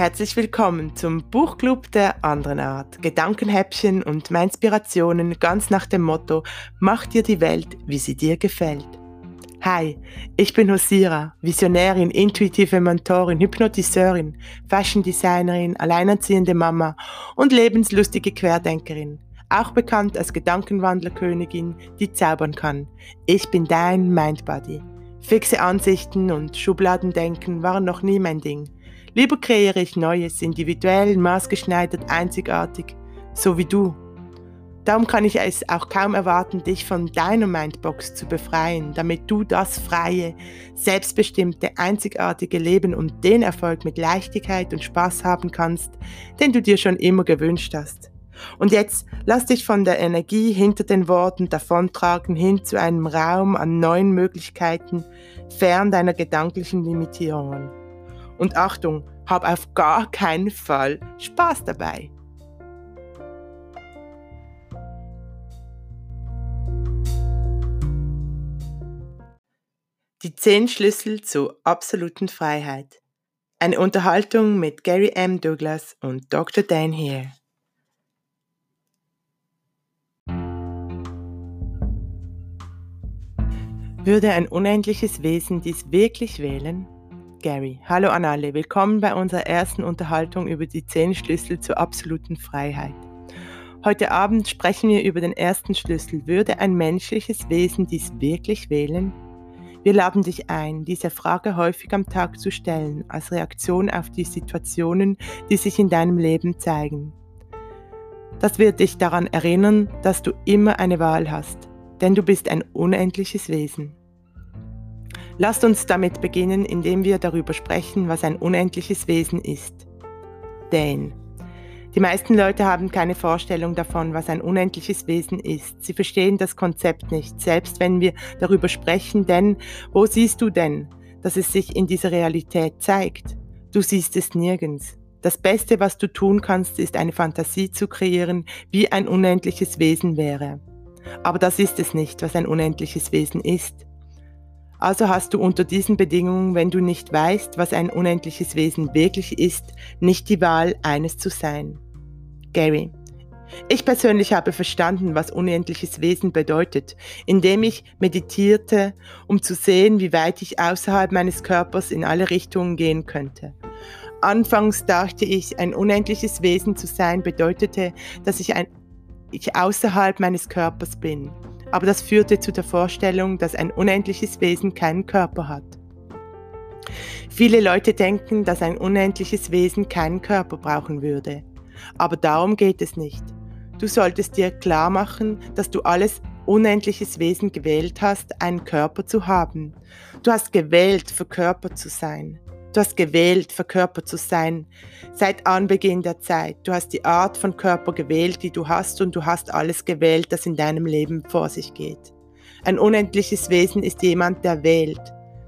Herzlich willkommen zum Buchclub der anderen Art. Gedankenhäppchen und Inspirationen ganz nach dem Motto: Mach dir die Welt, wie sie dir gefällt. Hi, ich bin Hosira, Visionärin, intuitive Mentorin, Hypnotiseurin, Fashion Designerin, alleinerziehende Mama und lebenslustige Querdenkerin. Auch bekannt als Gedankenwandlerkönigin, die zaubern kann. Ich bin dein Mindbody. Fixe Ansichten und Schubladendenken waren noch nie mein Ding. Lieber kreiere ich Neues, individuell, maßgeschneidert, einzigartig, so wie du. Darum kann ich es auch kaum erwarten, dich von deiner Mindbox zu befreien, damit du das freie, selbstbestimmte, einzigartige Leben und den Erfolg mit Leichtigkeit und Spaß haben kannst, den du dir schon immer gewünscht hast. Und jetzt lass dich von der Energie hinter den Worten davontragen hin zu einem Raum an neuen Möglichkeiten, fern deiner gedanklichen Limitierungen. Und Achtung, hab auf gar keinen Fall Spaß dabei. Die zehn Schlüssel zur absoluten Freiheit. Eine Unterhaltung mit Gary M. Douglas und Dr. Dan Hare. Würde ein unendliches Wesen dies wirklich wählen? Gary. Hallo an alle, willkommen bei unserer ersten Unterhaltung über die zehn Schlüssel zur absoluten Freiheit. Heute Abend sprechen wir über den ersten Schlüssel. Würde ein menschliches Wesen dies wirklich wählen? Wir laden dich ein, diese Frage häufig am Tag zu stellen, als Reaktion auf die Situationen, die sich in deinem Leben zeigen. Das wird dich daran erinnern, dass du immer eine Wahl hast, denn du bist ein unendliches Wesen. Lasst uns damit beginnen, indem wir darüber sprechen, was ein unendliches Wesen ist. Denn die meisten Leute haben keine Vorstellung davon, was ein unendliches Wesen ist. Sie verstehen das Konzept nicht, selbst wenn wir darüber sprechen, denn wo siehst du denn, dass es sich in dieser Realität zeigt? Du siehst es nirgends. Das Beste, was du tun kannst, ist eine Fantasie zu kreieren, wie ein unendliches Wesen wäre. Aber das ist es nicht, was ein unendliches Wesen ist. Also hast du unter diesen Bedingungen, wenn du nicht weißt, was ein unendliches Wesen wirklich ist, nicht die Wahl, eines zu sein. Gary. Ich persönlich habe verstanden, was unendliches Wesen bedeutet, indem ich meditierte, um zu sehen, wie weit ich außerhalb meines Körpers in alle Richtungen gehen könnte. Anfangs dachte ich, ein unendliches Wesen zu sein bedeutete, dass ich, ein, ich außerhalb meines Körpers bin aber das führte zu der Vorstellung, dass ein unendliches Wesen keinen Körper hat. Viele Leute denken, dass ein unendliches Wesen keinen Körper brauchen würde. Aber darum geht es nicht. Du solltest dir klar machen, dass du alles unendliches Wesen gewählt hast, einen Körper zu haben. Du hast gewählt, für Körper zu sein. Du hast gewählt, verkörpert zu sein, seit Anbeginn der Zeit. Du hast die Art von Körper gewählt, die du hast, und du hast alles gewählt, das in deinem Leben vor sich geht. Ein unendliches Wesen ist jemand, der wählt.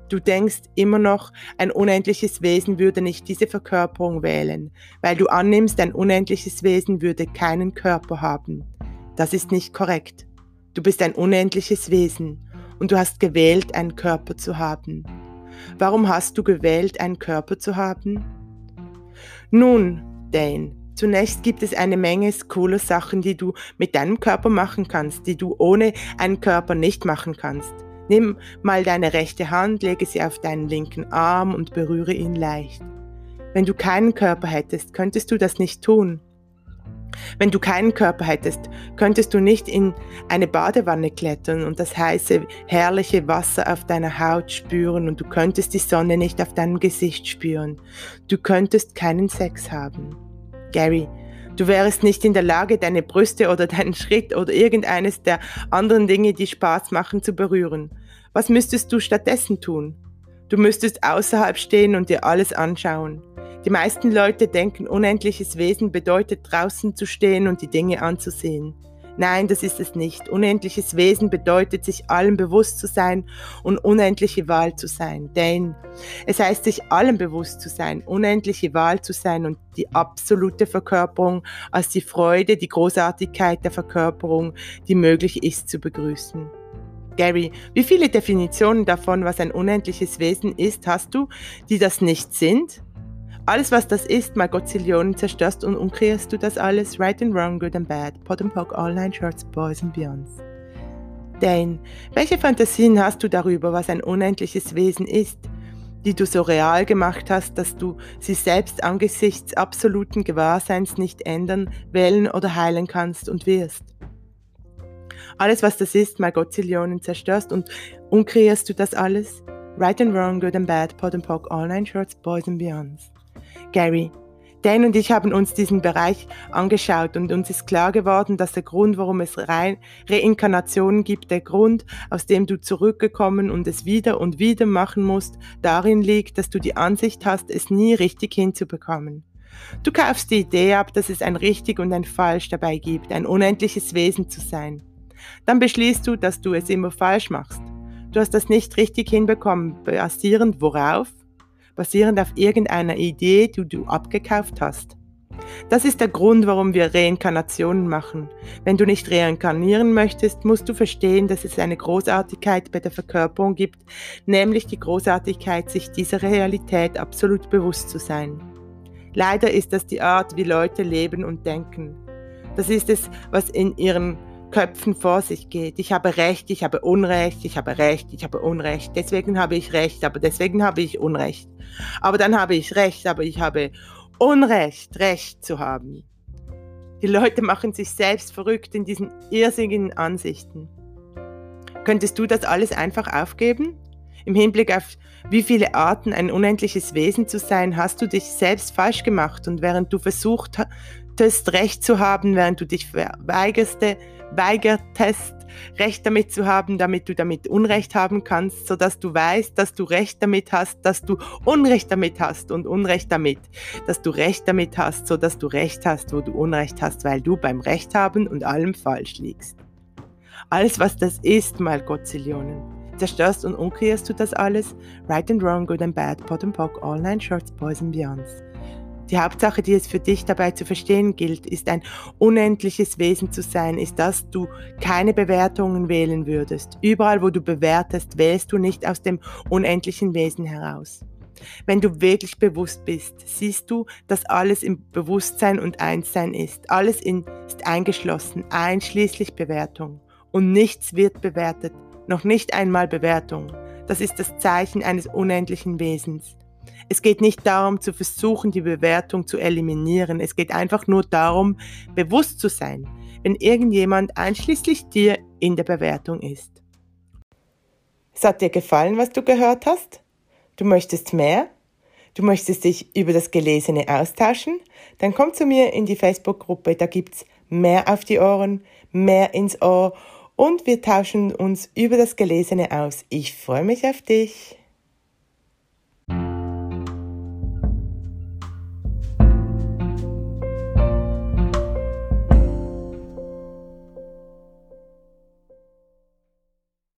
Du denkst immer noch, ein unendliches Wesen würde nicht diese Verkörperung wählen, weil du annimmst, ein unendliches Wesen würde keinen Körper haben. Das ist nicht korrekt. Du bist ein unendliches Wesen und du hast gewählt, einen Körper zu haben. Warum hast du gewählt, einen Körper zu haben? Nun, Dane, zunächst gibt es eine Menge cooler Sachen, die du mit deinem Körper machen kannst, die du ohne einen Körper nicht machen kannst. Nimm mal deine rechte Hand, lege sie auf deinen linken Arm und berühre ihn leicht. Wenn du keinen Körper hättest, könntest du das nicht tun. Wenn du keinen Körper hättest, könntest du nicht in eine Badewanne klettern und das heiße, herrliche Wasser auf deiner Haut spüren und du könntest die Sonne nicht auf deinem Gesicht spüren. Du könntest keinen Sex haben. Gary, du wärst nicht in der Lage, deine Brüste oder deinen Schritt oder irgendeines der anderen Dinge, die Spaß machen, zu berühren. Was müsstest du stattdessen tun? Du müsstest außerhalb stehen und dir alles anschauen. Die meisten Leute denken, unendliches Wesen bedeutet draußen zu stehen und die Dinge anzusehen. Nein, das ist es nicht. Unendliches Wesen bedeutet, sich allem bewusst zu sein und unendliche Wahl zu sein. Denn es heißt, sich allem bewusst zu sein, unendliche Wahl zu sein und die absolute Verkörperung als die Freude, die Großartigkeit der Verkörperung, die möglich ist, zu begrüßen. Gary, wie viele Definitionen davon, was ein unendliches Wesen ist, hast du, die das nicht sind? Alles, was das ist, mal Gottzillionen zerstörst und umkreierst du das alles, right and wrong, good and bad, pot and pock, all nine shorts, boys and beyonds. Dane, welche Fantasien hast du darüber, was ein unendliches Wesen ist, die du so real gemacht hast, dass du sie selbst angesichts absoluten Gewahrseins nicht ändern, wählen oder heilen kannst und wirst? Alles, was das ist, mal Gottzillionen zerstörst und umkreierst du das alles? Right and wrong, good and bad, pot and pock, all nine shorts, boys and beyonds. Gary. Dan und ich haben uns diesen Bereich angeschaut und uns ist klar geworden, dass der Grund, warum es Re Reinkarnationen gibt, der Grund, aus dem du zurückgekommen und es wieder und wieder machen musst, darin liegt, dass du die Ansicht hast, es nie richtig hinzubekommen. Du kaufst die Idee ab, dass es ein richtig und ein falsch dabei gibt, ein unendliches Wesen zu sein. Dann beschließt du, dass du es immer falsch machst. Du hast das nicht richtig hinbekommen, basierend worauf? Basierend auf irgendeiner Idee, die du abgekauft hast. Das ist der Grund, warum wir Reinkarnationen machen. Wenn du nicht reinkarnieren möchtest, musst du verstehen, dass es eine Großartigkeit bei der Verkörperung gibt, nämlich die Großartigkeit, sich dieser Realität absolut bewusst zu sein. Leider ist das die Art, wie Leute leben und denken. Das ist es, was in ihren Köpfen vor sich geht. Ich habe Recht, ich habe Unrecht, ich habe Recht, ich habe Unrecht. Deswegen habe ich Recht, aber deswegen habe ich Unrecht. Aber dann habe ich Recht, aber ich habe Unrecht, Recht zu haben. Die Leute machen sich selbst verrückt in diesen irrsinnigen Ansichten. Könntest du das alles einfach aufgeben? Im Hinblick auf wie viele Arten ein unendliches Wesen zu sein, hast du dich selbst falsch gemacht und während du versucht hast, Recht zu haben, während du dich weigerste, weigertest, Recht damit zu haben, damit du damit Unrecht haben kannst, sodass du weißt, dass du Recht damit hast, dass du Unrecht damit hast und Unrecht damit, dass du Recht damit hast, sodass du Recht hast, wo du Unrecht hast, weil du beim Recht haben und allem falsch liegst. Alles, was das ist, mal Gottzillionen. Zerstörst und umkehrst du das alles? Right and wrong, good and bad, pot and pock, all nine shorts, boys and beyonds. Die Hauptsache, die es für dich dabei zu verstehen gilt, ist ein unendliches Wesen zu sein, ist, dass du keine Bewertungen wählen würdest. Überall, wo du bewertest, wählst du nicht aus dem unendlichen Wesen heraus. Wenn du wirklich bewusst bist, siehst du, dass alles im Bewusstsein und Einssein ist. Alles in, ist eingeschlossen, einschließlich Bewertung. Und nichts wird bewertet, noch nicht einmal Bewertung. Das ist das Zeichen eines unendlichen Wesens. Es geht nicht darum zu versuchen, die Bewertung zu eliminieren. Es geht einfach nur darum, bewusst zu sein, wenn irgendjemand einschließlich dir in der Bewertung ist. Es hat dir gefallen, was du gehört hast? Du möchtest mehr? Du möchtest dich über das Gelesene austauschen? Dann komm zu mir in die Facebook-Gruppe, da gibt's mehr auf die Ohren, mehr ins Ohr und wir tauschen uns über das Gelesene aus. Ich freue mich auf dich.